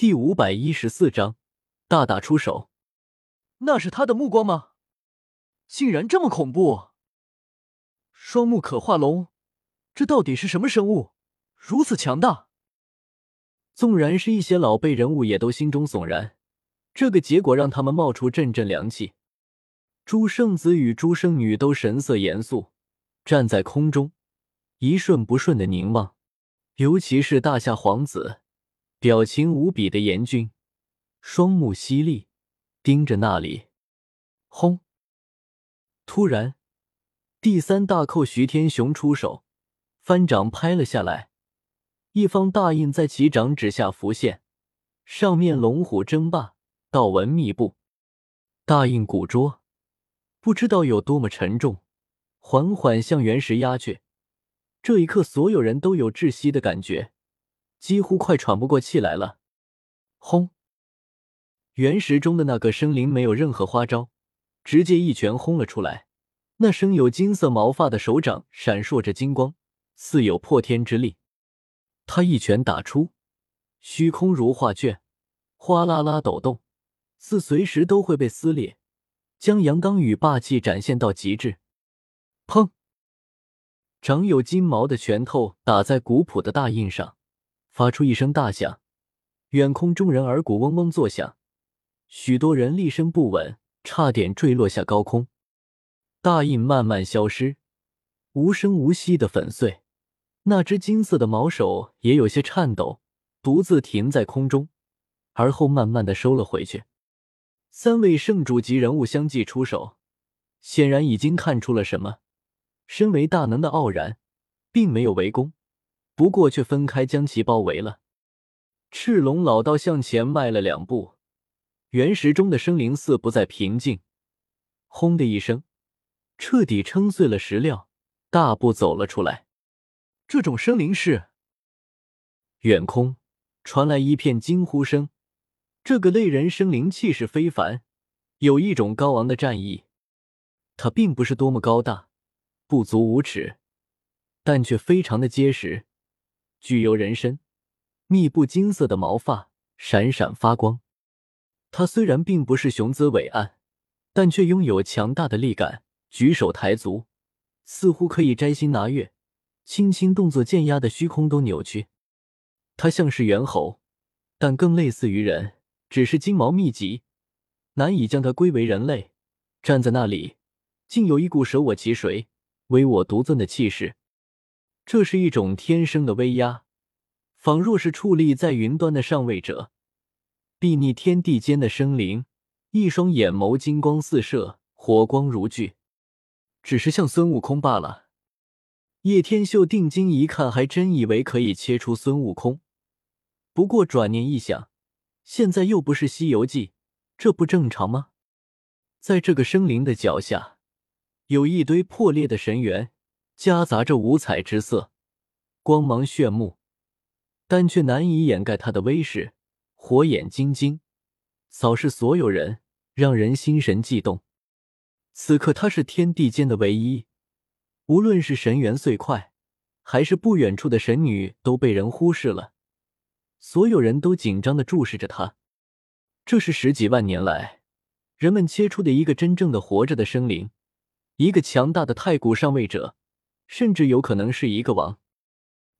第五百一十四章，大打出手。那是他的目光吗？竟然这么恐怖！双目可化龙，这到底是什么生物？如此强大！纵然是一些老辈人物，也都心中悚然。这个结果让他们冒出阵阵凉气。朱圣子与朱圣女都神色严肃，站在空中，一瞬不瞬的凝望。尤其是大夏皇子，表情无比的严峻，双目犀利，盯着那里。轰！突然，第三大寇徐天雄出手，翻掌拍了下来，一方大印在其掌指下浮现，上面龙虎争霸，道纹密布。大印古拙，不知道有多么沉重，缓缓向原石压去。这一刻，所有人都有窒息的感觉，几乎快喘不过气来了。轰！原石中的那个生灵没有任何花招，直接一拳轰了出来。那生有金色毛发的手掌闪烁着金光，似有破天之力。他一拳打出，虚空如画卷，哗啦啦抖动，似随时都会被撕裂，将阳刚与霸气展现到极致。砰！长有金毛的拳头打在古朴的大印上，发出一声大响，远空众人耳骨嗡嗡作响，许多人立身不稳，差点坠落下高空。大印慢慢消失，无声无息的粉碎。那只金色的毛手也有些颤抖，独自停在空中，而后慢慢的收了回去。三位圣主级人物相继出手，显然已经看出了什么。身为大能的傲然，并没有围攻，不过却分开将其包围了。赤龙老道向前迈了两步，原石中的生灵似不再平静，轰的一声，彻底撑碎了石料，大步走了出来。这种生灵是？远空传来一片惊呼声。这个类人生灵气势非凡，有一种高昂的战意。他并不是多么高大。不足五尺，但却非常的结实，具有人身，密布金色的毛发闪闪发光。他虽然并不是雄姿伟岸，但却拥有强大的力感，举手抬足，似乎可以摘星拿月，轻轻动作剑压的虚空都扭曲。他像是猿猴，但更类似于人，只是金毛密集，难以将它归为人类。站在那里，竟有一股舍我其谁。唯我独尊的气势，这是一种天生的威压，仿若是矗立在云端的上位者，睥睨天地间的生灵，一双眼眸金光四射，火光如炬，只是像孙悟空罢了。叶天秀定睛一看，还真以为可以切出孙悟空，不过转念一想，现在又不是《西游记》，这不正常吗？在这个生灵的脚下。有一堆破裂的神元，夹杂着五彩之色，光芒炫目，但却难以掩盖它的威势。火眼金睛，扫视所有人，让人心神悸动。此刻他是天地间的唯一，无论是神元碎块，还是不远处的神女，都被人忽视了。所有人都紧张的注视着他。这是十几万年来人们切出的一个真正的活着的生灵。一个强大的太古上位者，甚至有可能是一个王。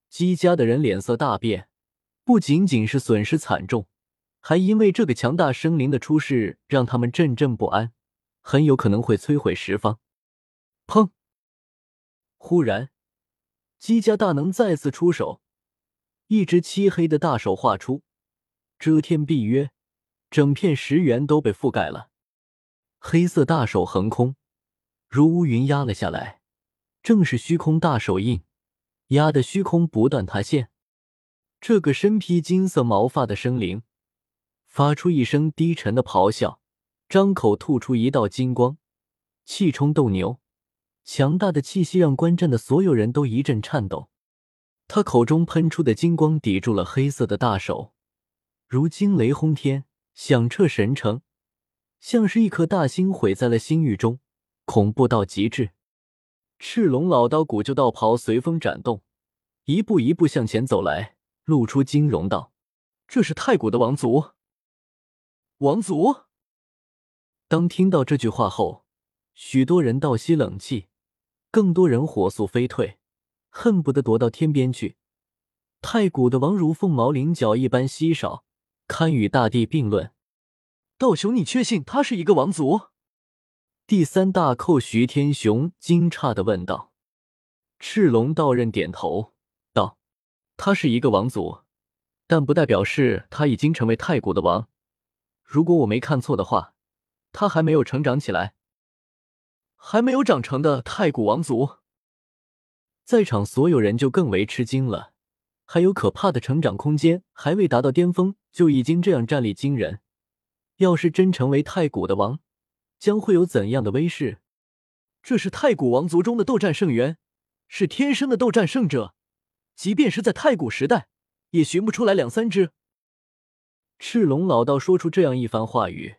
姬家的人脸色大变，不仅仅是损失惨重，还因为这个强大生灵的出世让他们阵阵不安，很有可能会摧毁十方。砰！忽然，姬家大能再次出手，一只漆黑的大手画出，遮天蔽月，整片石原都被覆盖了。黑色大手横空。如乌云压了下来，正是虚空大手印，压得虚空不断塌陷。这个身披金色毛发的生灵发出一声低沉的咆哮，张口吐出一道金光，气冲斗牛，强大的气息让观战的所有人都一阵颤抖。他口中喷出的金光抵住了黑色的大手，如惊雷轰天，响彻神城，像是一颗大星毁在了星域中。恐怖到极致，赤龙老刀古旧道袍随风展动，一步一步向前走来，露出惊容道：“这是太古的王族。王族。当听到这句话后，许多人倒吸冷气，更多人火速飞退，恨不得躲到天边去。太古的王如凤毛麟角一般稀少，堪与大地并论。道雄，你确信他是一个王族？第三大寇徐天雄惊诧的问道。赤龙道刃点头道：“他是一个王族，但不代表是他已经成为太古的王。如果我没看错的话，他还没有成长起来，还没有长成的太古王族。”在场所有人就更为吃惊了。还有可怕的成长空间，还未达到巅峰就已经这样战力惊人。要是真成为太古的王，将会有怎样的威势？这是太古王族中的斗战圣元，是天生的斗战胜者，即便是在太古时代，也寻不出来两三只。赤龙老道说出这样一番话语，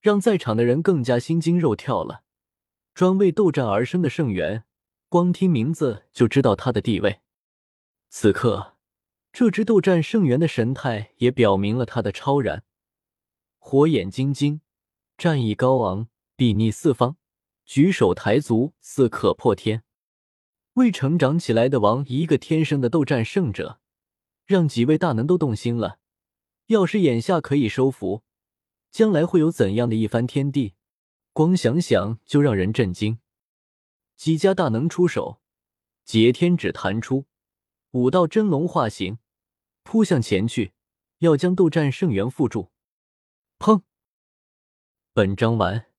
让在场的人更加心惊肉跳了。专为斗战而生的圣元，光听名字就知道他的地位。此刻。这只斗战圣元的神态也表明了他的超然，火眼金睛，战意高昂，睥睨四方，举手抬足似可破天。未成长起来的王，一个天生的斗战胜者，让几位大能都动心了。要是眼下可以收服，将来会有怎样的一番天地？光想想就让人震惊。几家大能出手，截天指弹出，五道真龙化形。扑向前去，要将斗战圣元缚住。砰！本章完。